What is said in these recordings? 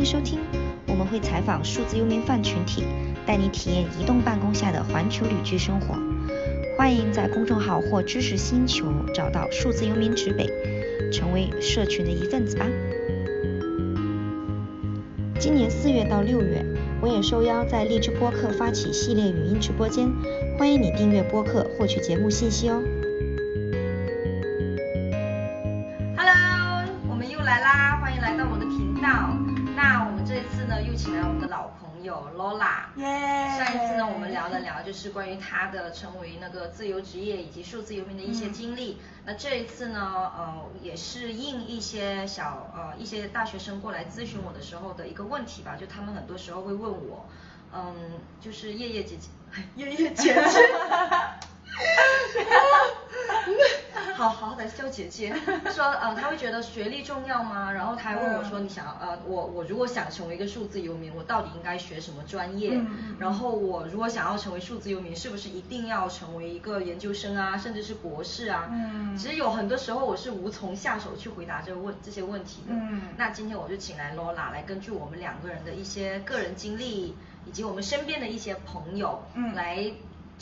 迎收听，我们会采访数字游民饭群体，带你体验移动办公下的环球旅居生活。欢迎在公众号或知识星球找到数字游民指北，成为社群的一份子吧。今年四月到六月，我也受邀在荔枝播客发起系列语音直播间，欢迎你订阅播客获取节目信息哦。就是关于他的成为那个自由职业以及数字游民的一些经历。那这一次呢，呃，也是应一些小呃一些大学生过来咨询我的时候的一个问题吧，就他们很多时候会问我，嗯，就是叶叶姐姐，叶叶姐姐。好好歹是叫姐姐，说呃他会觉得学历重要吗？然后他还问我说，你想呃我我如果想成为一个数字游民，我到底应该学什么专业？然后我如果想要成为数字游民，是不是一定要成为一个研究生啊，甚至是博士啊？嗯，其实有很多时候我是无从下手去回答这个问这些问题的。嗯，那今天我就请来 Lola 来根据我们两个人的一些个人经历，以及我们身边的一些朋友，嗯，来。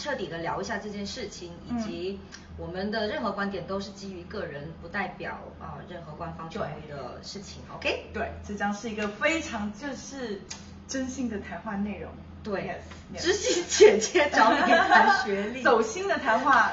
彻底的聊一下这件事情，以及我们的任何观点都是基于个人，不代表啊任何官方权威的事情。OK？对，这将是一个非常就是真心的谈话内容。对，知心姐姐找你谈学历，走心的谈话。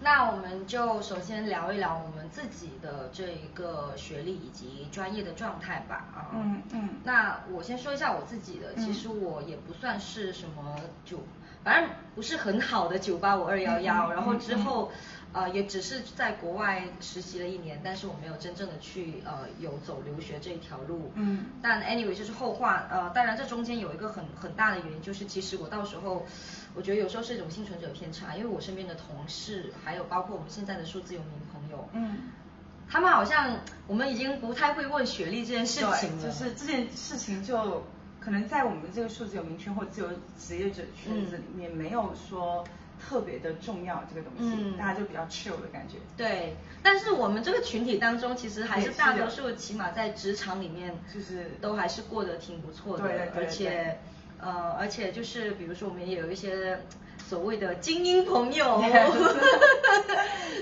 那我们就首先聊一聊我们自己的这一个学历以及专业的状态吧。啊，嗯嗯。那我先说一下我自己的，其实我也不算是什么九。反正不是很好的九八五二幺幺，然后之后呃也只是在国外实习了一年，但是我没有真正的去呃有走留学这一条路。嗯。但 anyway 就是后话，呃当然这中间有一个很很大的原因，就是其实我到时候我觉得有时候是一种幸存者偏差，因为我身边的同事还有包括我们现在的数字游民朋友，嗯，他们好像我们已经不太会问学历这件事情了，就是这件事情就。可能在我们这个数字有名圈或自由职业者圈子里面，没有说特别的重要这个东西，大家就比较 chill 的感觉。对，但是我们这个群体当中，其实还是大多数，起码在职场里面，就是都还是过得挺不错的。对而且，呃，而且就是比如说，我们也有一些。所谓的精英朋友，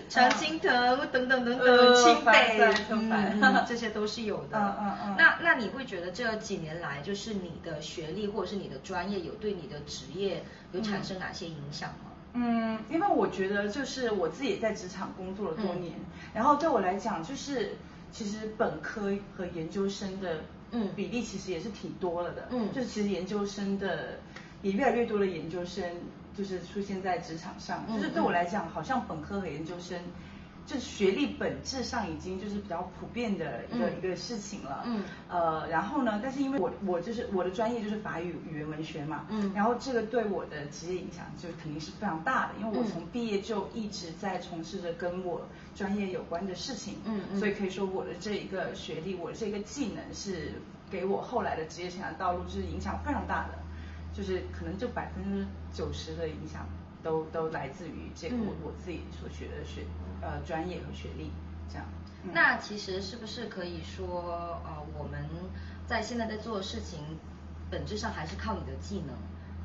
常青藤等等等等，清北，嗯，这些都是有的。嗯嗯嗯。那那你会觉得这几年来，就是你的学历或者是你的专业，有对你的职业有产生哪些影响吗？嗯，因为我觉得就是我自己也在职场工作了多年，然后对我来讲，就是其实本科和研究生的嗯比例其实也是挺多了的。嗯。就是其实研究生的也越来越多的研究生。就是出现在职场上，就是对我来讲，好像本科和研究生，就是学历本质上已经就是比较普遍的一个一个事情了。嗯。呃，然后呢，但是因为我我就是我的专业就是法语语言文学嘛。嗯。然后这个对我的职业影响就肯定是非常大的，因为我从毕业就一直在从事着跟我专业有关的事情。嗯嗯。所以可以说我的这一个学历，我这个技能是给我后来的职业生涯道路就是影响非常大的。就是可能就百分之九十的影响都都来自于这个我我自己所学的学呃专业和学历这样。那其实是不是可以说呃我们在现在在做的事情本质上还是靠你的技能，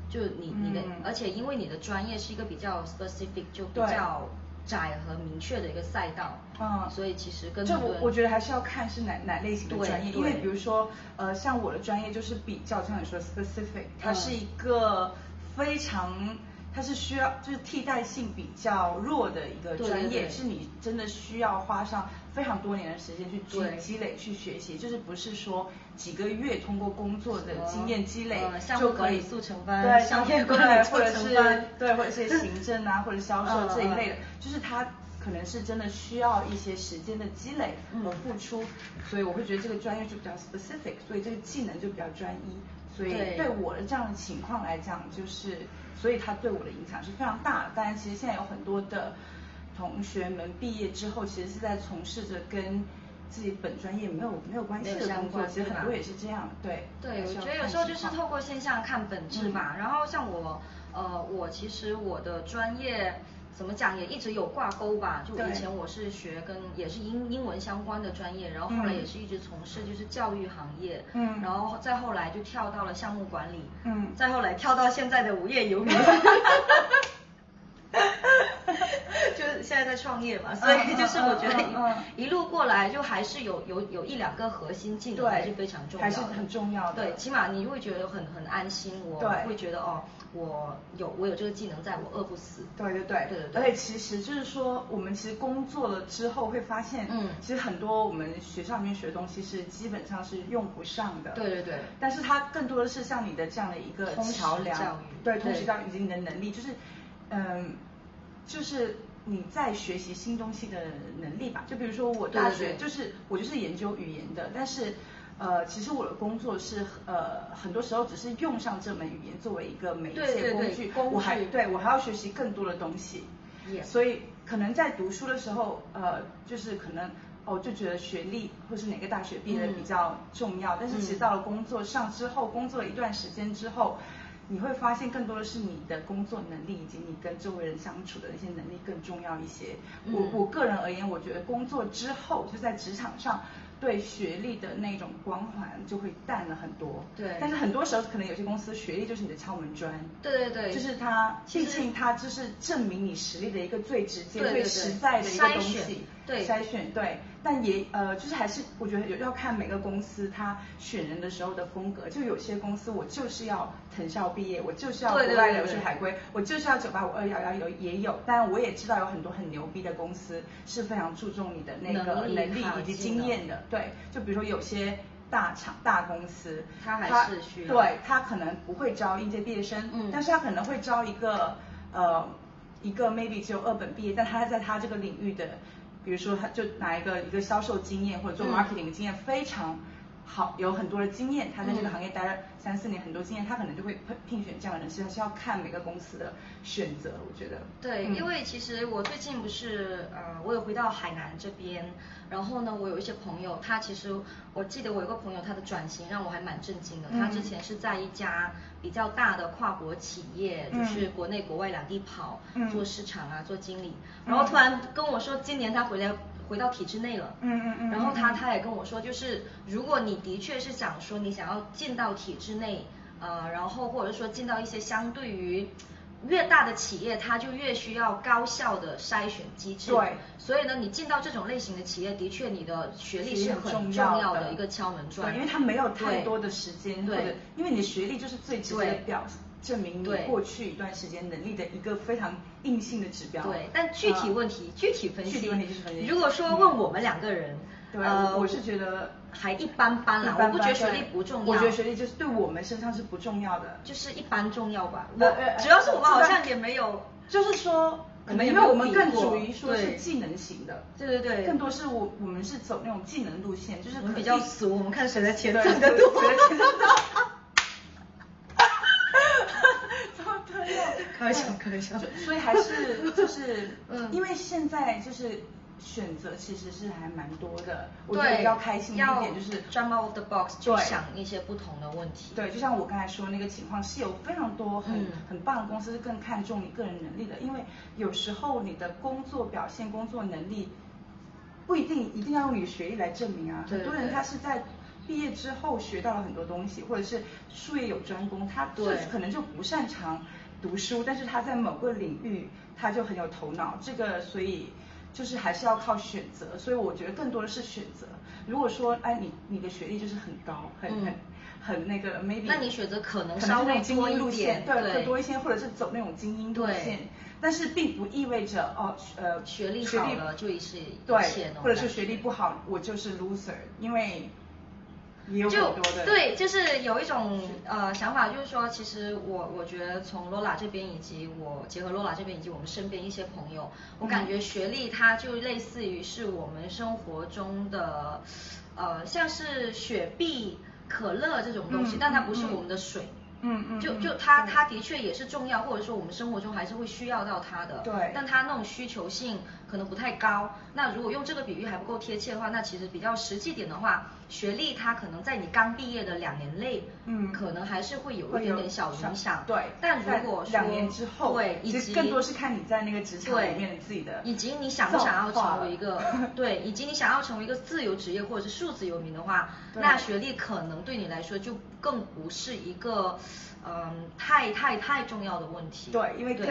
就你你的而且因为你的专业是一个比较 specific 就比较。窄和明确的一个赛道，嗯，所以其实跟这我我觉得还是要看是哪哪类型的专业，因为比如说呃像我的专业就是比较像你说 specific，它是一个非常。它是需要就是替代性比较弱的一个专业，是你真的需要花上非常多年的时间去积积累去学习，就是不是说几个月通过工作的经验积累就可以速成班，对，商业管理或者是对或者是行政啊 或者销售这一类的，就是它可能是真的需要一些时间的积累和付出，所以我会觉得这个专业就比较 specific，所以这个技能就比较专一，所以对我的这样的情况来讲就是。所以它对我的影响是非常大的。当然，其实现在有很多的同学们毕业之后，其实是在从事着跟自己本专业没有没有关系的工作。其实很多也是这样，对。对，我觉得有时候就是透过现象看本质嘛。然后像我，呃，我其实我的专业怎么讲也一直有挂钩吧。就以前我是学跟也是英英文相关的专业，然后后来也是一直从事就是教育行业，嗯，然后再后来就跳到了项目管理，嗯，再后来跳到现在的无业游民。就是现在在创业嘛，所以就是我觉得一路过来就还是有有有一两个核心技能还是非常重要，还是很重要的。对，起码你会觉得很很安心，我会觉得哦，我有我有这个技能在，我饿不死。对对对对对。而且其实就是说，我们其实工作了之后会发现，嗯，其实很多我们学校里面学的东西是基本上是用不上的。对对对。但是它更多的是像你的这样的一个桥梁，对，通识教育以及你的能力，就是嗯。就是你在学习新东西的能力吧，就比如说我大学就是我就是研究语言的，但是呃其实我的工作是呃很多时候只是用上这门语言作为一个媒介工具，我还对我还要学习更多的东西，所以可能在读书的时候呃就是可能哦就觉得学历或是哪个大学毕业比较重要，但是其实到了工作上之后，工作了一段时间之后。你会发现更多的是你的工作能力以及你跟周围人相处的那些能力更重要一些。我我个人而言，我觉得工作之后就在职场上。对学历的那种光环就会淡了很多。对。但是很多时候可能有些公司学历就是你的敲门砖。对对对。就是它，毕竟它就是证明你实力的一个最直接、最实在的一个东西。对。筛选对。但也呃，就是还是我觉得有要看每个公司它选人的时候的风格。就有些公司我就是要藤校毕业，我就是要国外留学海归，我就是要九八五二幺幺有也有。但我也知道有很多很牛逼的公司是非常注重你的那个能力以及经验的。对，就比如说有些大厂、大公司，他还是需要，对他可能不会招应届毕业生，嗯，但是他可能会招一个呃一个 maybe 只有二本毕业，但他在他这个领域的，比如说他就拿一个一个销售经验或者做 marketing 的经验非常。好，有很多的经验，他在这个行业待了三四年，很多经验，他可能就会聘聘选这样的人士，还是要看每个公司的选择，我觉得。对，因为其实我最近不是呃，我有回到海南这边，然后呢，我有一些朋友，他其实我记得我有个朋友，他的转型让我还蛮震惊的，他之前是在一家比较大的跨国企业，就是国内国外两地跑，做市场啊，做经理，然后突然跟我说，今年他回来。回到体制内了，嗯嗯嗯，然后他他也跟我说，就是如果你的确是想说你想要进到体制内，呃，然后或者说进到一些相对于越大的企业，它就越需要高效的筛选机制，对，所以呢，你进到这种类型的企业，的确你的学历是很重要的一个敲门砖，对，因为它没有太多的时间，对，因为你的学历就是最直接的表。证明你过去一段时间能力的一个非常硬性的指标。对，但具体问题具体分析。具体问题就是分析。如果说问我们两个人，呃，我是觉得还一般般啦，我不觉得学历不重要。我觉得学历就是对我们身上是不重要的。就是一般重要吧。我主要是我们好像也没有，就是说，可能因为我们更属于说是技能型的。对对对。更多是我我们是走那种技能路线，就是比较俗，我们看谁的钱挣得多。开玩笑，开玩笑。所以还是就是，嗯，因为现在就是选择其实是还蛮多的，我觉得比较开心一点就是 jump out of the box 去想一些不同的问题。对，就像我刚才说那个情况，是有非常多很很棒的公司是更看重你个人能力的，因为有时候你的工作表现、工作能力不一定一定要用你的学历来证明啊。很多人他是在毕业之后学到了很多东西，或者是术业有专攻，他这可能就不擅长。读书，但是他在某个领域他就很有头脑，这个所以就是还是要靠选择，所以我觉得更多的是选择。如果说哎你你的学历就是很高，很很很那个 maybe，那你选择可能稍微精英路线，对，更多一些，或者是走那种精英路线，但是并不意味着哦呃学历好了就是对，或者是学历不好我就是 loser，因为。就对，就是有一种呃想法，就是说，其实我我觉得从罗拉这边以及我结合罗拉这边以及我们身边一些朋友，我感觉学历它就类似于是我们生活中的呃像是雪碧、可乐这种东西，但它不是我们的水。嗯嗯。就就它它的确也是重要，或者说我们生活中还是会需要到它的。对。但它那种需求性可能不太高。那如果用这个比喻还不够贴切的话，那其实比较实际点的话，学历它可能在你刚毕业的两年内，嗯，可能还是会有一点点小影响。对。但如果两年之后，对，以及更多是看你在那个职场里面自己的，以及你想不想要成为一个，对，以及你想要成为一个自由职业或者是数字游民的话，那学历可能对你来说就更不是一个。嗯，太太太重要的问题。对，因为更，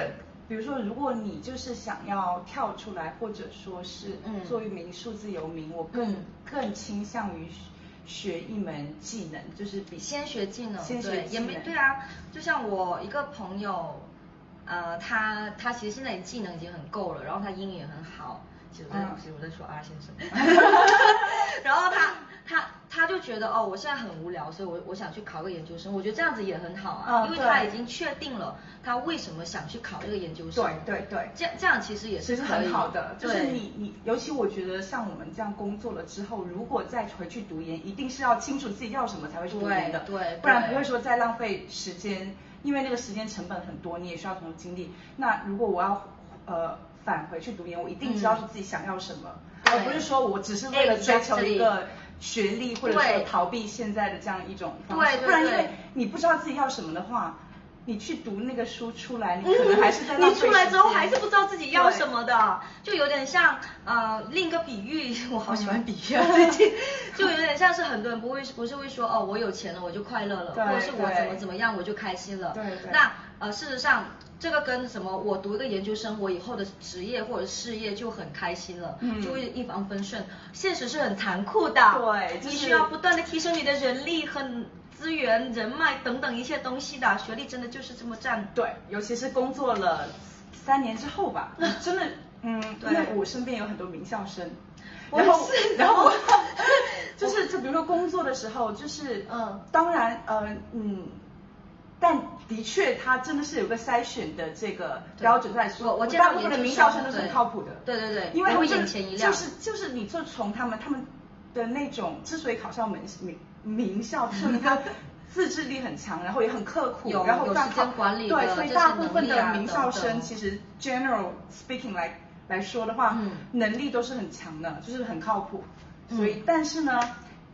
比如说，如果你就是想要跳出来，或者说是做一名数字游民，我更更倾向于学一门技能，就是比先学技能，先学技能。对啊，就像我一个朋友，呃，他他其实现在技能已经很够了，然后他英语也很好，其实其实我在说阿先生，然后他。他他就觉得哦，我现在很无聊，所以我我想去考个研究生。我觉得这样子也很好啊，因为他已经确定了他为什么想去考这个研究生。对对对，这样这样其实也是很好的。就是你你，尤其我觉得像我们这样工作了之后，如果再回去读研，一定是要清楚自己要什么才会去读研的，对，不然不会说再浪费时间，因为那个时间成本很多，你也需要投入精力。那如果我要呃返回去读研，我一定知道是自己想要什么，而不是说我只是为了追求一个。学历或者说逃避现在的这样一种方式，不然因为你不知道自己要什么的话，你去读那个书出来，你可能还是在你出来之后还是不知道自己要什么的，就有点像呃另一个比喻，我好喜欢比喻啊，最 近 就有点像是很多人不会不是会说哦我有钱了我就快乐了，或者是我怎么怎么样我就开心了，对对，那呃事实上。这个跟什么？我读一个研究生，我以后的职业或者事业就很开心了，就会一帆风顺。现实是很残酷的，对，你需要不断的提升你的人力和资源、人脉等等一些东西的。学历真的就是这么占。对，尤其是工作了三年之后吧，真的，嗯，因为我身边有很多名校生，然后，然后，就是就比如说工作的时候，就是，嗯，当然，呃，嗯。但的确，他真的是有个筛选的这个标准在说，我大部分的名校生都是很靠谱的。对对对，因为他们眼前一亮。就是就是你就从他们他们的那种之所以考上名名名校，是一个自制力很强，然后也很刻苦，然后时间管理对，所以大部分的名校生其实 general speaking 来来说的话，能力都是很强的，就是很靠谱。所以，但是呢。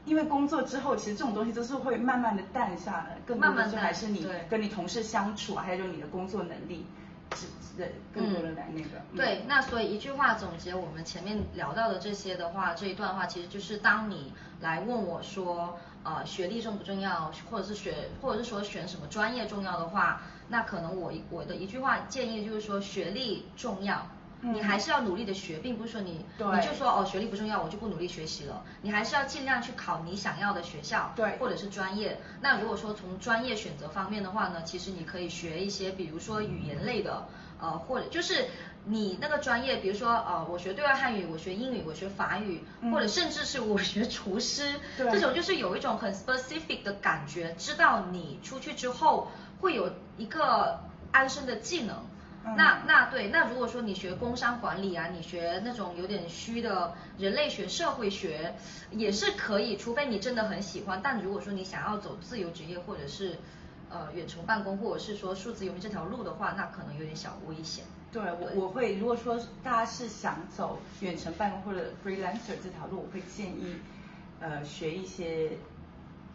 因为工作之后，其实这种东西都是会慢慢的淡下来，更多的就还是你跟你同事相处，还有就你的工作能力，是是更多的来那个。对，那所以一句话总结我们前面聊到的这些的话，这一段话其实就是当你来问我说，呃，学历重不重要，或者是学，或者是说选什么专业重要的话，那可能我我的一句话建议就是说学历重要。你还是要努力的学，并不是说你你就说哦学历不重要，我就不努力学习了。你还是要尽量去考你想要的学校，对，或者是专业。那如果说从专业选择方面的话呢，其实你可以学一些，比如说语言类的，呃，或者就是你那个专业，比如说呃，我学对外汉语，我学英语，我学法语，或者甚至是我学厨师，这种就是有一种很 specific 的感觉，知道你出去之后会有一个安身的技能。那那对，那如果说你学工商管理啊，你学那种有点虚的人类学、社会学也是可以，除非你真的很喜欢。但如果说你想要走自由职业，或者是呃远程办公，或者是说数字游民这条路的话，那可能有点小危险。对，我我会如果说大家是想走远程办公或者 freelancer 这条路，我会建议呃学一些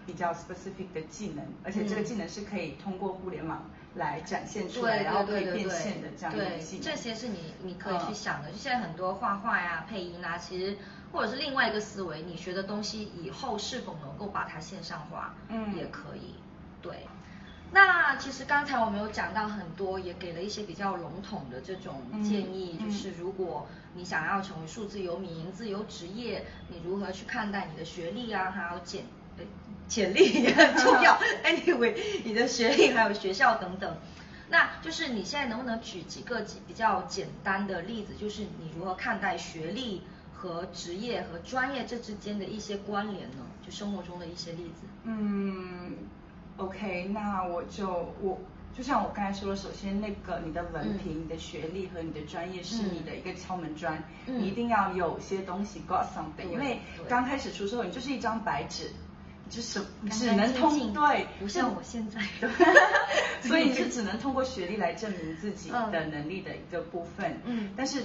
比较 specific 的技能，而且这个技能是可以通过互联网。来展现出来，然后可以变现的这样一技能，这些是你你可以去想的。就现在很多画画呀、配音啊，其实或者是另外一个思维，你学的东西以后是否能够把它线上化，嗯，也可以。对。那其实刚才我们有讲到很多，也给了一些比较笼统的这种建议，就是如果你想要成为数字游民、自由职业，你如何去看待你的学历啊，还有简。潜力也很重要。Anyway，你的学历还有学校等等，那就是你现在能不能举几个比较简单的例子，就是你如何看待学历和职业和专业这之间的一些关联呢？就生活中的一些例子。嗯，OK，那我就我就像我刚才说的，首先那个你的文凭、你的学历和你的专业是你的一个敲门砖，你一定要有些东西 got something，因为刚开始出社会你就是一张白纸。就是只能通对，不像我现在，所以你是只能通过学历来证明自己的能力的一个部分。嗯，但是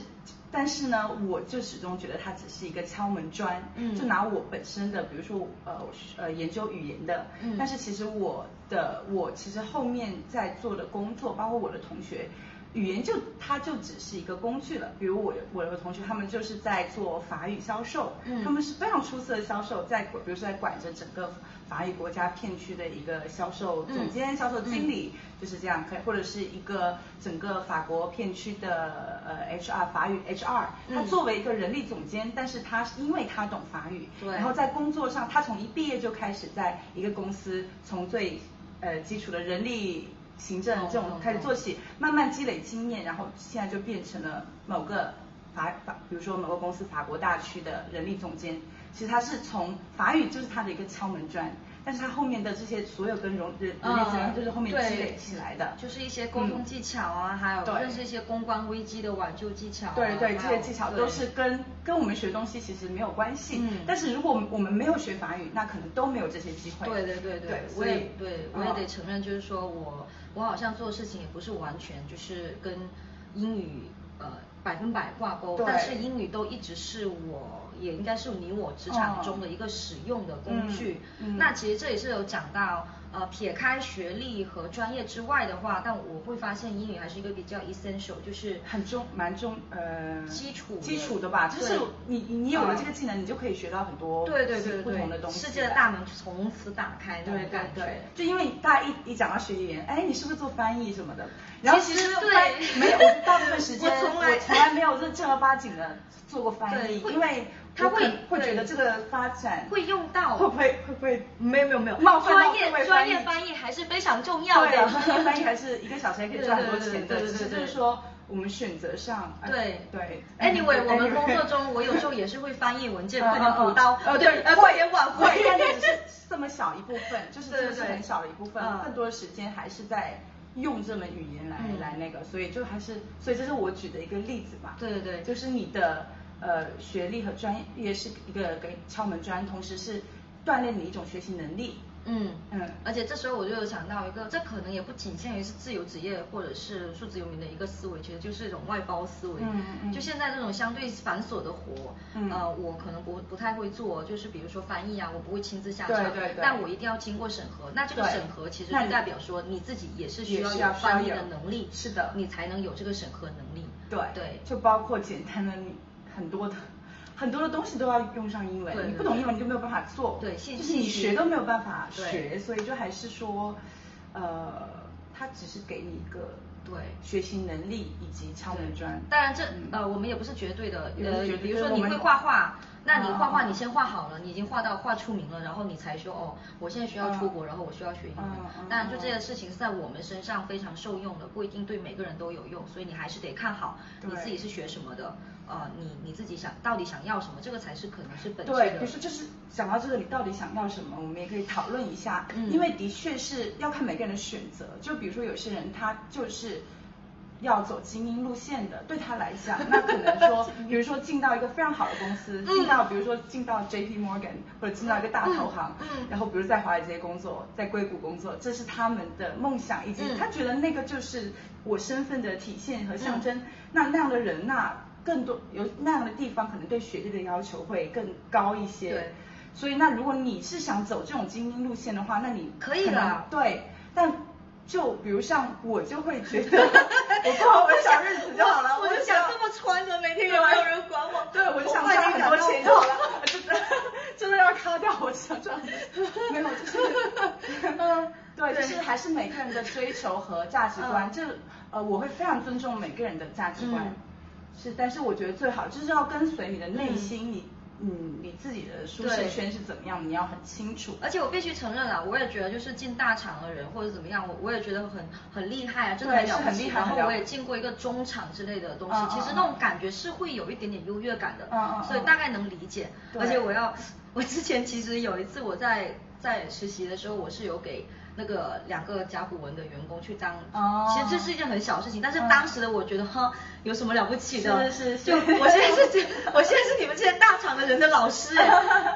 但是呢，我就始终觉得它只是一个敲门砖。嗯，就拿我本身的，比如说呃呃研究语言的，嗯，但是其实我的我其实后面在做的工作，包括我的同学。语言就它就只是一个工具了，比如我我的同学他们就是在做法语销售，嗯他们是非常出色的销售，在比如说在管着整个法语国家片区的一个销售总监、销售经理，就是这样，可以或者是一个整个法国片区的呃 HR 法语 HR，他作为一个人力总监，但是他因为他懂法语，然后在工作上他从一毕业就开始在一个公司从最呃基础的人力。行政这种开始做起，慢慢积累经验，然后现在就变成了某个法法，比如说某个公司法国大区的人力总监。其实他是从法语就是他的一个敲门砖。但是他后面的这些所有跟融人人力资源就是后面积累起来的，就是一些沟通技巧啊，还有认识一些公关危机的挽救技巧。对对，这些技巧都是跟跟我们学东西其实没有关系。嗯。但是如果我们没有学法语，那可能都没有这些机会。对对对对，我也对我也得承认，就是说我我好像做事情也不是完全就是跟英语呃百分百挂钩，但是英语都一直是我。也应该是你我职场中的一个使用的工具。那其实这也是有讲到。呃，撇开学历和专业之外的话，但我会发现英语还是一个比较 essential，就是很重蛮重呃基础基础的吧，就是你你有了这个技能，你就可以学到很多对对对不同的东西，世界的大门从此打开对对对，就因为大家一一讲到学语言，哎，你是不是做翻译什么的？然后其实对没有，大部分时间 我从来没有正正儿八经的做过翻译，因为。他会会觉得这个发展会用到，会不会会不会？没有没有没有，冒专业专业翻译还是非常重要的。专业翻译还是一个小时可以赚很多钱的。只是就是说，我们选择上，对对。Anyway，我们工作中，我有时候也是会翻译文件，会补刀，呃对，会也晚会，但是只是这么小一部分，就是这是很小的一部分，更多的时间还是在用这门语言来来那个，所以就还是，所以这是我举的一个例子吧。对对对，就是你的。呃，学历和专业是一个给敲门砖，同时是锻炼你一种学习能力。嗯嗯，而且这时候我就有想到一个，这可能也不仅限于是自由职业或者是数字游民的一个思维，其实就是一种外包思维。嗯嗯。就现在这种相对繁琐的活，呃，我可能不不太会做，就是比如说翻译啊，我不会亲自下场。对对对。但我一定要经过审核，那这个审核其实就代表说你自己也是需要有翻译的能力。是的。你才能有这个审核能力。对对。就包括简单的你。很多的很多的东西都要用上英文，你不懂英文你就没有办法做，对，就是你学都没有办法学，所以就还是说，呃，它只是给你一个对。学习能力以及敲门砖。当然这呃我们也不是绝对的，呃，比如说你会画画。那你画画，你先画好了，你已经画到画出名了，然后你才说哦，我现在需要出国，然后我需要学英语。当然，就这件事情是在我们身上非常受用的，不一定对每个人都有用，所以你还是得看好你自己是学什么的，呃，你你自己想到底想要什么，这个才是可能是本质的。对，比如说就是讲到这个，你到底想要什么，我们也可以讨论一下，因为的确是要看每个人的选择。就比如说有些人他就是。要走精英路线的，对他来讲，那可能说，比如说进到一个非常好的公司，进到比如说进到 J P Morgan 或者进到一个大投行，然后比如在华尔街工作，在硅谷工作，这是他们的梦想，以及他觉得那个就是我身份的体现和象征。那那样的人，那更多有那样的地方，可能对学历的要求会更高一些。对。所以那如果你是想走这种精英路线的话，那你可以的。对，但。就比如像我就会觉得，我过好我的小日子就好了。我就想这么穿着，每天也没有人管我。对，我就想赚很多钱就好了。真的，真的要卡掉，我想赚。没有，就是，嗯，对，就是还是每个人的追求和价值观，就呃，我会非常尊重每个人的价值观。是，但是我觉得最好就是要跟随你的内心，你。嗯，你自己的舒适圈是怎么样，你要很清楚。而且我必须承认啊，我也觉得就是进大厂的人或者怎么样，我我也觉得很很厉害啊，真的很了不起。然后我也进过一个中厂之类的东西，其实那种感觉是会有一点点优越感的，所以大概能理解。而且我要，我之前其实有一次我在。在实习的时候，我是有给。那个两个甲骨文的员工去当，其实这是一件很小的事情，但是当时的我觉得哈，有什么了不起的？是是，就我现在是，我现在是你们这些大厂的人的老师哎。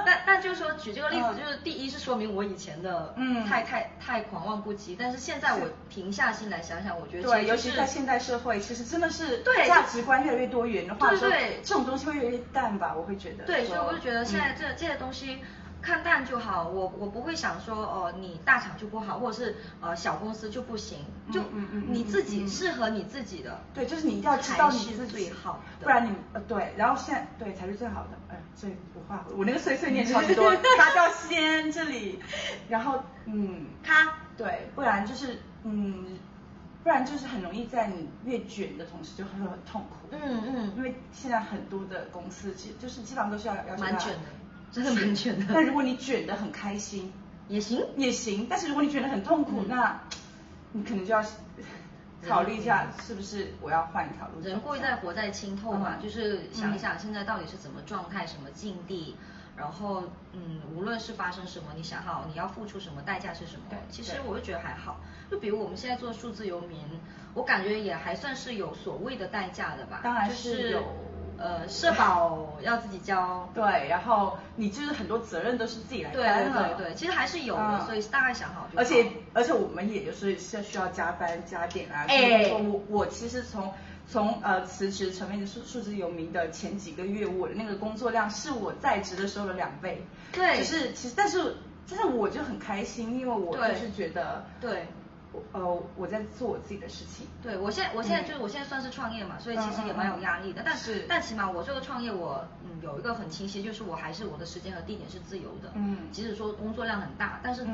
但但就是说举这个例子，就是第一是说明我以前的嗯太太太狂妄不羁，但是现在我平下心来想想，我觉得对，尤其在现代社会，其实真的是对价值观越来越多元的话，对对，这种东西会越来越淡吧，我会觉得。对，所以我就觉得现在这这些东西。看淡就好，我我不会想说哦，你大厂就不好，或者是呃小公司就不行，就你自己适合你自己的，对，就是你一定要知道你是最好，不然你呃对，然后现在对才是最好的，哎，这我话我那个碎碎念超级多，卡掉先这里，然后嗯，他，对，不然就是嗯，不然就是很容易在你越卷的同时就会很痛苦，嗯嗯，因为现在很多的公司其实就是基本上都是要要蛮卷的。真的蛮卷的，但如果你卷得很开心，也行也行。但是如果你卷得很痛苦，那你可能就要考虑一下，是不是我要换一条路。人贵在活在清透嘛，就是想一想现在到底是怎么状态、什么境地，然后嗯，无论是发生什么，你想好你要付出什么代价是什么。其实我就觉得还好。就比如我们现在做数字游民，我感觉也还算是有所谓的代价的吧。当然是有。呃，社保要自己交，对，然后你就是很多责任都是自己来担的，对对对，其实还是有的，所以大概想好就。而且而且我们也就是是需要加班加点啊，哎，我我其实从从呃辞职成为数数字游民的前几个月，我的那个工作量是我在职的时候的两倍，对，就是其实但是但是我就很开心，因为我就是觉得对。呃，我在做我自己的事情。对，我现在我现在就是我现在算是创业嘛，所以其实也蛮有压力的。但是但起码我这个创业，我嗯有一个很清晰，就是我还是我的时间和地点是自由的。嗯。即使说工作量很大，但是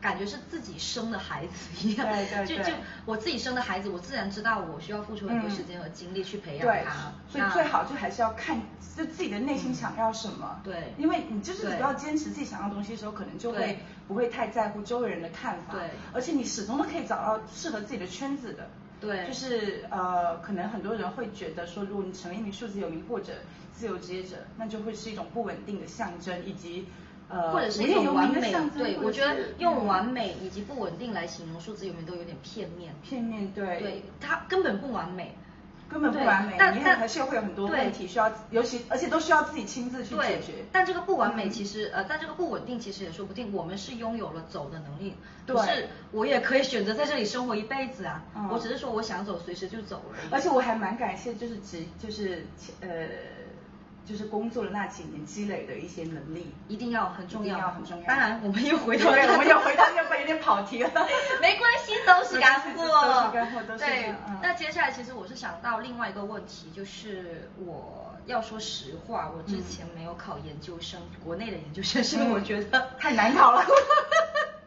感觉是自己生的孩子一样。对对 对。就就我自己生的孩子，我自然知道我需要付出很多时间和精力去培养他。所以最好就还是要看就自己的内心想要什么。对。因为你就是只要坚持自己想要东西的时候，可能就会不会太在乎周围人的看法。对。而且你始终都可以。找到适合自己的圈子的，对，就是呃，可能很多人会觉得说，如果你成为一名数字游民或者自由职业者，那就会是一种不稳定的象征，以及呃，或者是一种完美。对，我觉得用完美以及不稳定来形容数字游民都有点片面。片面，对。对，它根本不完美。根本不完美，但但还是会有很多问题需要，尤其而且都需要自己亲自去解决。但这个不完美其实呃，但这个不稳定其实也说不定，我们是拥有了走的能力，不是我也可以选择在这里生活一辈子啊。我只是说我想走，随时就走了。而且我还蛮感谢，就是职就是呃。就是工作的那几年积累的一些能力，一定要很重要，很重要。当然，我们又回到，我们又回到，又有点跑题了。没关系，都是干货，都是干货，都是。对，那接下来其实我是想到另外一个问题，就是我要说实话，我之前没有考研究生，国内的研究生，是因为我觉得太难考了。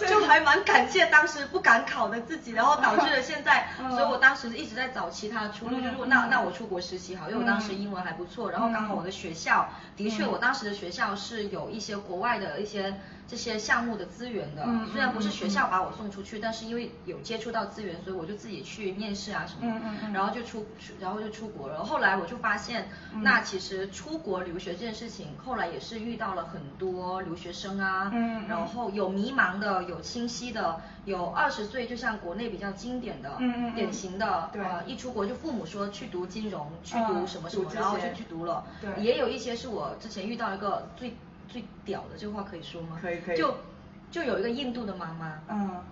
就就还蛮感谢当时不敢考的自己，然后导致了现在，所以我当时一直在找其他出路，就是那那我出国实习好，因为我当时英文还不错，然后刚好我的学校的确，我当时的学校是有一些国外的一些。这些项目的资源的，虽然不是学校把我送出去，但是因为有接触到资源，所以我就自己去面试啊什么，然后就出，然后就出国了。后来我就发现，那其实出国留学这件事情，后来也是遇到了很多留学生啊，然后有迷茫的，有清晰的，有二十岁就像国内比较经典的，典型的，呃，一出国就父母说去读金融，去读什么什么，然后就去读了。也有一些是我之前遇到一个最。最屌的这话可以说吗？可以可以。就就有一个印度的妈妈，嗯，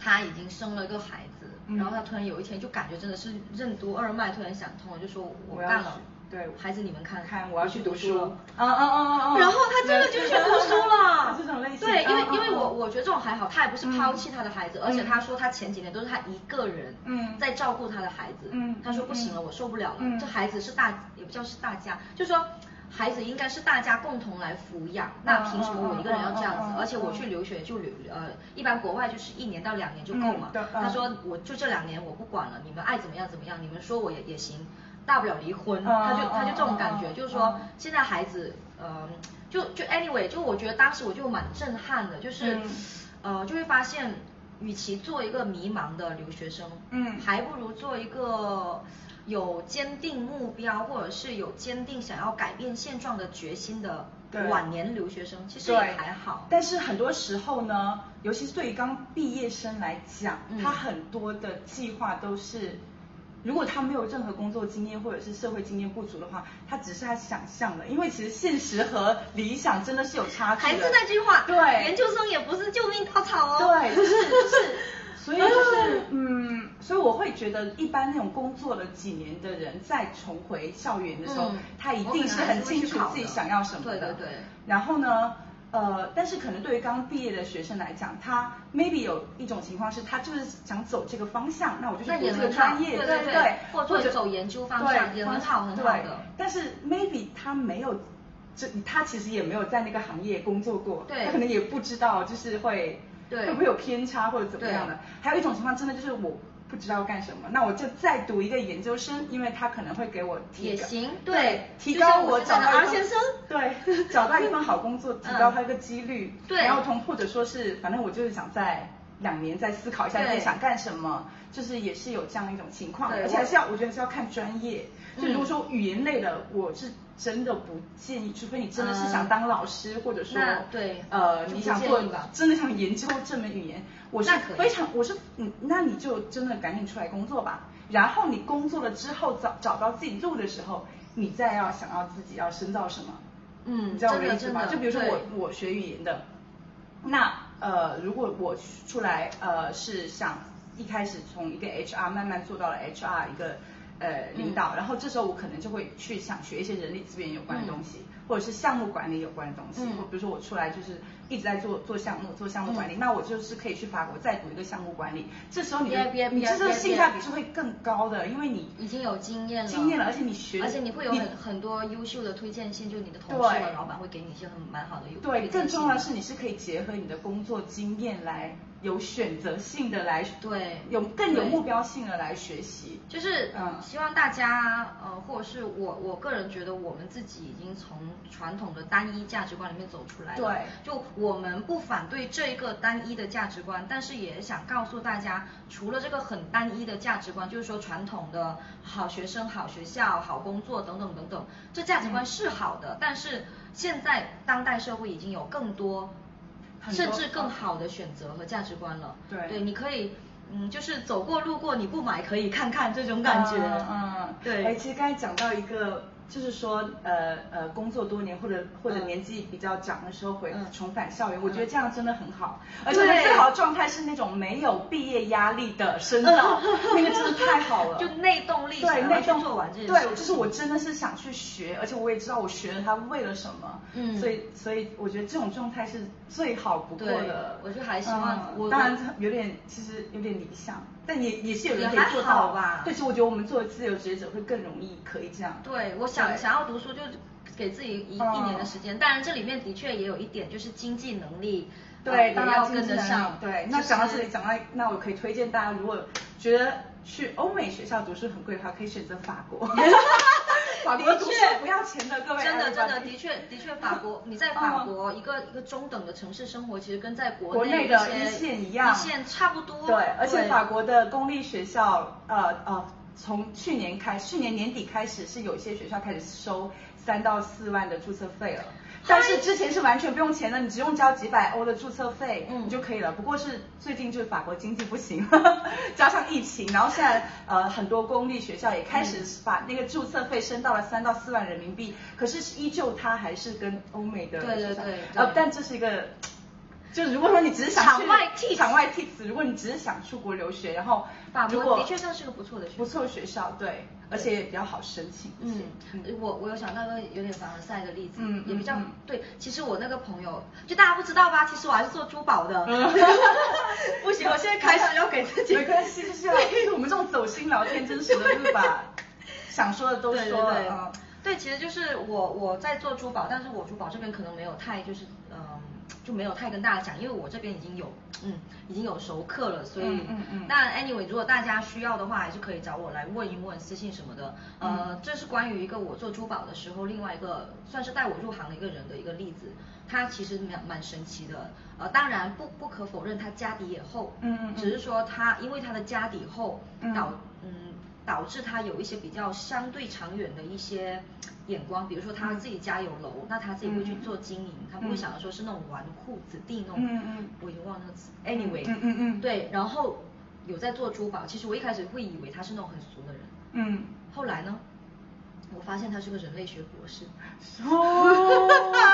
她已经生了一个孩子，然后她突然有一天就感觉真的是任督二脉突然想通了，就说我干了，对，孩子你们看，看我要去读书，啊啊啊啊然后她真的就去读书了，这种类型，对，因为因为我我觉得这种还好，她也不是抛弃她的孩子，而且她说她前几年都是她一个人，嗯，在照顾她的孩子，嗯，她说不行了，我受不了了，这孩子是大也不叫是大家，就说。孩子应该是大家共同来抚养，那凭什么我一个人要这样子？而且我去留学就留呃，一般国外就是一年到两年就够嘛。他说我就这两年我不管了，你们爱怎么样怎么样，你们说我也也行，大不了离婚。他就他就这种感觉，就是说现在孩子呃就就 anyway 就我觉得当时我就蛮震撼的，就是呃就会发现，与其做一个迷茫的留学生，嗯，还不如做一个。有坚定目标或者是有坚定想要改变现状的决心的晚年留学生，其实也还好。但是很多时候呢，尤其是对于刚毕业生来讲，他很多的计划都是。如果他没有任何工作经验或者是社会经验不足的话，他只是他想象的，因为其实现实和理想真的是有差距。还是那句话，对，研究生也不是救命稻草哦。对，就是就是，所以就是嗯，所以我会觉得一般那种工作了几年的人再重回校园的时候，他一定是很清楚自己想要什么的。对对对。然后呢？呃，但是可能对于刚毕业的学生来讲，他 maybe 有一种情况是他就是想走这个方向，那我就去读这个专业，对对对，或者走研究方向也很好很好的。但是 maybe 他没有，这他其实也没有在那个行业工作过，他可能也不知道就是会会不会有偏差或者怎么样的。还有一种情况真的就是我。不知道干什么，那我就再读一个研究生，因为他可能会给我提也行，对，提高我找到一份 对，找到一份好工作，提高他一个几率，对，然后同或者说是，反正我就是想在两年再思考一下自己想干什么，就是也是有这样一种情况，而且还是要，我觉得是要看专业，就如果说语言类的，我是。真的不建议，除非你真的是想当老师，或者说，对，呃，你想做，真的想研究这门语言，我是非常，我是，嗯，那你就真的赶紧出来工作吧。然后你工作了之后，找找到自己路的时候，你再要想要自己要深造什么，嗯，你知道我的意思吗？就比如说我我学语言的，那呃，如果我出来呃是想一开始从一个 HR 慢慢做到了 HR 一个。呃，领导，然后这时候我可能就会去想学一些人力资源有关的东西，或者是项目管理有关的东西。或比如说我出来就是一直在做做项目，做项目管理，那我就是可以去法国再读一个项目管理。这时候你的你这个性价比是会更高的，因为你已经有经验了，经验了，而且你学，而且你会有很很多优秀的推荐信，就你的同事和老板会给你一些很蛮好的优对，更重要的是你是可以结合你的工作经验来。有选择性的来对，有更有目标性的来学习，就是嗯，希望大家呃，或者是我我个人觉得我们自己已经从传统的单一价值观里面走出来了，对，就我们不反对这一个单一的价值观，但是也想告诉大家，除了这个很单一的价值观，就是说传统的好学生、好学校、好工作等等等等，这价值观是好的，但是现在当代社会已经有更多。甚至更好的选择和价值观了。对，对，你可以，嗯，就是走过路过你不买可以看看这种感觉。嗯，对。哎，其实刚才讲到一个。就是说，呃呃，工作多年或者或者年纪比较长的时候回重返校园，我觉得这样真的很好。而且最好的状态是那种没有毕业压力的深造，那个真的太好了。就内动力，对，内动做完这件事。对，就是我真的是想去学，而且我也知道我学了它为了什么。嗯。所以所以我觉得这种状态是最好不过的。我就还希望，我当然有点其实有点理想。但也也是有人可以做到吧？对，其实我觉得我们作为自由职业者会更容易可以这样。对，我想想要读书就给自己一一年的时间，当然这里面的确也有一点就是经济能力，对，大家要跟得上。对，那讲到这里，讲到那我可以推荐大家，如果觉得去欧美学校读书很贵的话，可以选择法国。法国读书不要钱的，各位。真的真的的确的确，法国 你在法国一个一个中等的城市生活，其实跟在国内的一线一样，一线差不多。对，而且法国的公立学校，呃呃，从去年开，去年年底开始是有一些学校开始收三到四万的注册费了。但是之前是完全不用钱的，你只用交几百欧的注册费，你就可以了。不过是最近就是法国经济不行，加上疫情，然后现在呃很多公立学校也开始把那个注册费升到了三到四万人民币，可是依旧它还是跟欧美的对对对，呃，但这是一个。就如果说你只是想场外替场外替此，如果你只是想出国留学，然后法国的确算是个不错的学不错学校，对，而且也比较好申请。嗯，我我有想到一个有点凡尔赛的例子，嗯，也比较对。其实我那个朋友，就大家不知道吧？其实我还是做珠宝的。不行，我现在开始要给自己。没关系，就是要我们这种走心聊天，真实的就是把 想说的都说了。对，其实就是我我在做珠宝，但是我珠宝这边可能没有太就是嗯。就没有太跟大家讲，因为我这边已经有，嗯，已经有熟客了，所以，嗯嗯，那 anyway，如果大家需要的话，还是可以找我来问一问，私信什么的，呃，这是关于一个我做珠宝的时候，另外一个算是带我入行的一个人的一个例子，他其实蛮蛮神奇的，呃，当然不不可否认他家底也厚，嗯嗯，只是说他因为他的家底厚，导，嗯。导致他有一些比较相对长远的一些眼光，比如说他自己家有楼，那他自己会去做经营，他不会想着说是那种纨绔子弟那种，我已经忘了那个词，anyway，嗯嗯嗯，对，然后有在做珠宝，其实我一开始会以为他是那种很俗的人，嗯，后来呢，我发现他是个人类学博士，哦，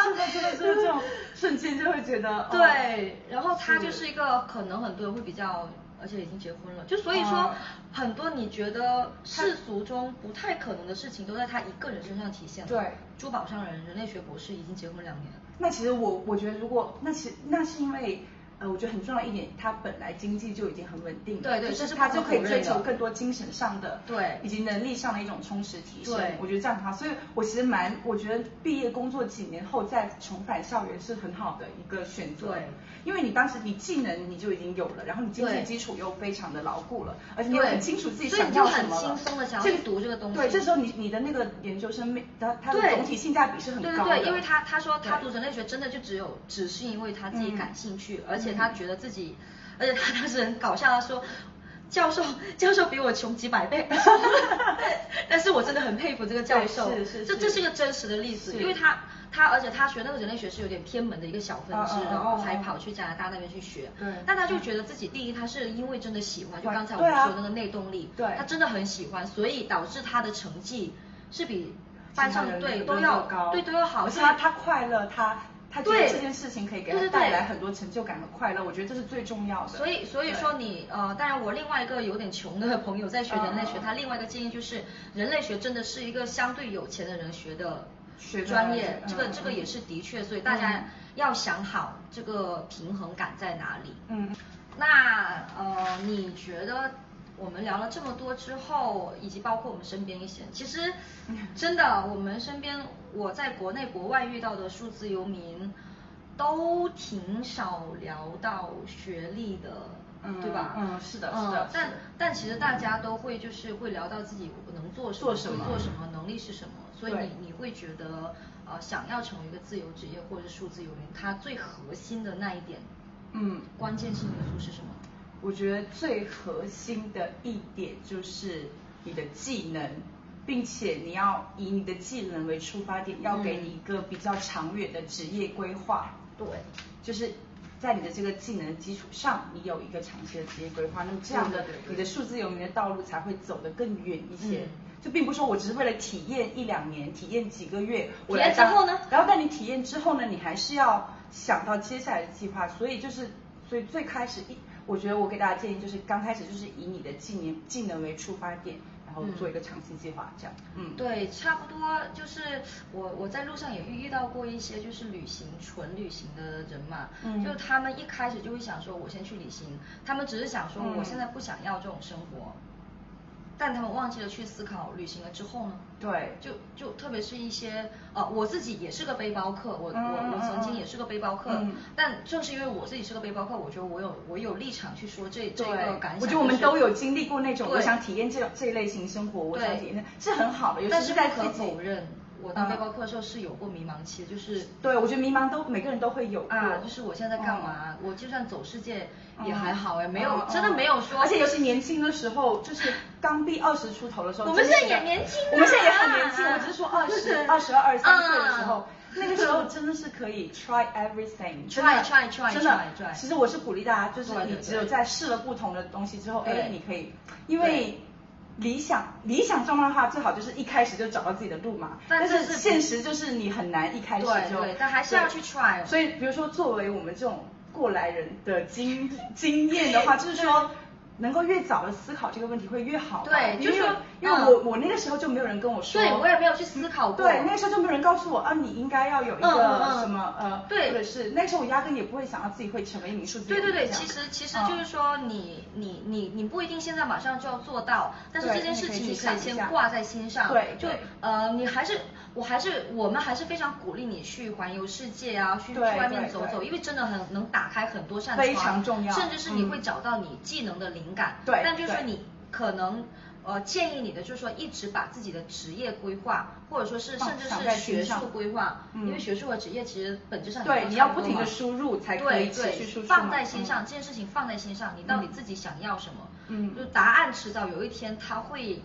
真的真的真的这种瞬间就会觉得，对，然后他就是一个可能很多人会比较。而且已经结婚了，就所以说很多你觉得世俗中不太可能的事情，都在他一个人身上体现了。对，珠宝商人、人类学博士已经结婚两年。那其实我我觉得，如果那其那是因为。呃，我觉得很重要一点，他本来经济就已经很稳定，对对，就是他就可以追求更多精神上的，对，以及能力上的一种充实提升。对，我觉得这样他，所以我其实蛮，我觉得毕业工作几年后再重返校园是很好的一个选择。对，因为你当时你技能你就已经有了，然后你经济基础又非常的牢固了，而且你很清楚自己想要什么了。所以就很轻松的想要去读这个东西。对，这时候你你的那个研究生，他他的总体性价比是很高的。对对对，因为他他说他读人类学真的就只有只是因为他自己感兴趣，而且他觉得自己。而且他当时很搞笑，他说教授教授比我穷几百倍，但是我真的很佩服这个教授，是是，这这是一个真实的例子，因为他他而且他学那个人类学是有点偏门的一个小分支，然后还跑去加拿大那边去学，对，但他就觉得自己第一他是因为真的喜欢，就刚才我们说那个内动力，对，他真的很喜欢，所以导致他的成绩是比班上对都要高，对都要好，他他快乐他。他觉得这件事情可以给他带来很多成就感和快乐，我觉得这是最重要的。所以，所以说你呃，当然我另外一个有点穷的朋友在学人类学，他另外一个建议就是，人类学真的是一个相对有钱的人学的学专业，这个这个也是的确，所以大家要想好这个平衡感在哪里。嗯，那呃，你觉得？我们聊了这么多之后，以及包括我们身边一些，其实 真的，我们身边我在国内国外遇到的数字游民，都挺少聊到学历的，对吧？嗯，是的，是的。但但其实大家都会就是会聊到自己能做什么，会做什么，能力是什么。所以你你会觉得呃，想要成为一个自由职业或者是数字游民，它最核心的那一点，嗯，关键性因素是什么？我觉得最核心的一点就是你的技能，并且你要以你的技能为出发点，要给你一个比较长远的职业规划。对，就是在你的这个技能基础上，你有一个长期的职业规划，那么这样的你的数字游民的道路才会走得更远一些。就并不是说我只是为了体验一两年，体验几个月，体验之后呢？然后在你体验之后呢，你还是要想到接下来的计划。所以就是，所以最开始一。我觉得我给大家建议就是，刚开始就是以你的技能技能为出发点，然后做一个长期计划，这样。嗯，对，差不多就是我我在路上也遇遇到过一些就是旅行纯旅行的人嘛，嗯，就他们一开始就会想说，我先去旅行，他们只是想说，我现在不想要这种生活。但他们忘记了去思考旅行了之后呢？对，就就特别是一些呃，我自己也是个背包客，我我我曾经也是个背包客，但正是因为我自己是个背包客，我觉得我有我有立场去说这这个感想。我觉得我们都有经历过那种，我想体验这这一类型生活，我想体验是很好的，但是不可否认。我当背包客的时候是有过迷茫期，就是对我觉得迷茫都每个人都会有啊，就是我现在在干嘛？我就算走世界也还好哎，没有真的没有说，而且尤其年轻的时候，就是刚毕二十出头的时候，我们现在也年轻，我们现在也很年轻，我只是说二十二十二二三岁的时候，那个时候真的是可以 try everything，try try try 真的，其实我是鼓励大家，就是你只有在试了不同的东西之后，哎，你可以，因为。理想理想状况的话，最好就是一开始就找到自己的路嘛。但是现实就是你很难一开始就。对，但还是要去 try。所以，比如说作为我们这种过来人的经经验的话，就是说。能够越早的思考这个问题会越好。对，就是说，因为我我那个时候就没有人跟我说。对，我也没有去思考过。对，那个时候就没有人告诉我啊，你应该要有一个什么呃，对或者是那时候我压根也不会想到自己会成为一名数字对对对，其实其实就是说你你你你不一定现在马上就要做到，但是这件事情你可以先挂在心上。对，就呃你还是我还是我们还是非常鼓励你去环游世界啊，去去外面走走，因为真的很能打开很多扇窗，非常重要，甚至是你会找到你技能的灵感。对，但就是你可能呃建议你的就是说一直把自己的职业规划，或者说是甚至是学术规划，因为学术和职业其实本质上对你要不停的输入才可以持续输出放在心上这件事情放在心上，你到底自己想要什么？嗯，就答案迟早有一天他会。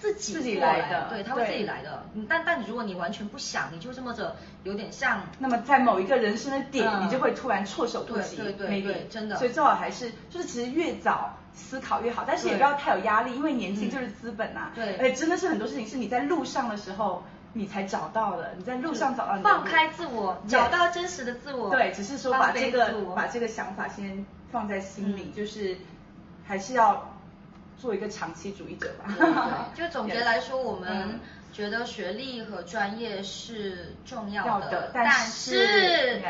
自己自己来的，对，他会自己来的。但但如果你完全不想，你就这么着，有点像。那么在某一个人生的点，你就会突然措手不及。对对对，真的。所以最好还是，就是其实越早思考越好，但是也不要太有压力，因为年轻就是资本呐。对。而且，真的是很多事情是你在路上的时候你才找到的，你在路上找到。放开自我，找到真实的自我。对，只是说把这个把这个想法先放在心里，就是还是要。做一个长期主义者吧。就总结来说，我们觉得学历和专业是重要的，但是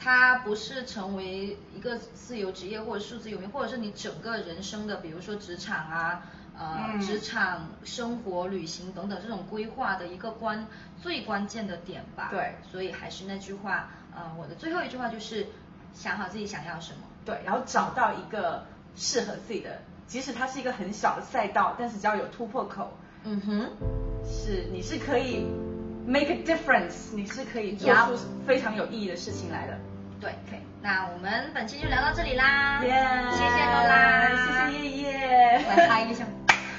它不是成为一个自由职业或者数字游民，或者是你整个人生的，比如说职场啊，呃，职场生活、旅行等等这种规划的一个关最关键的点吧。对，所以还是那句话，呃，我的最后一句话就是想好自己想要什么，对，然后找到一个适合自己的。即使它是一个很小的赛道，但是只要有突破口，嗯哼，是你是可以 make a difference，你是可以做出非常有意义的事情来的。对，OK，那我们本期就聊到这里啦，谢谢罗拉，谢谢叶叶，来嗨一下，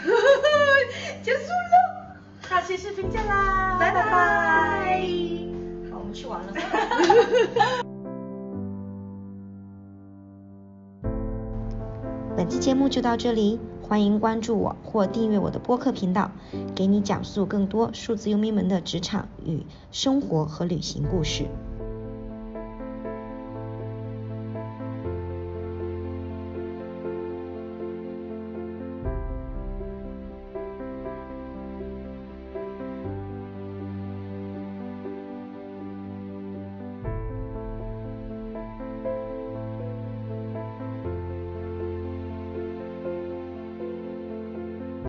结束了，下期视频见啦，拜拜拜，好，我们去玩了。本期节目就到这里，欢迎关注我或订阅我的播客频道，给你讲述更多数字游民们的职场与生活和旅行故事。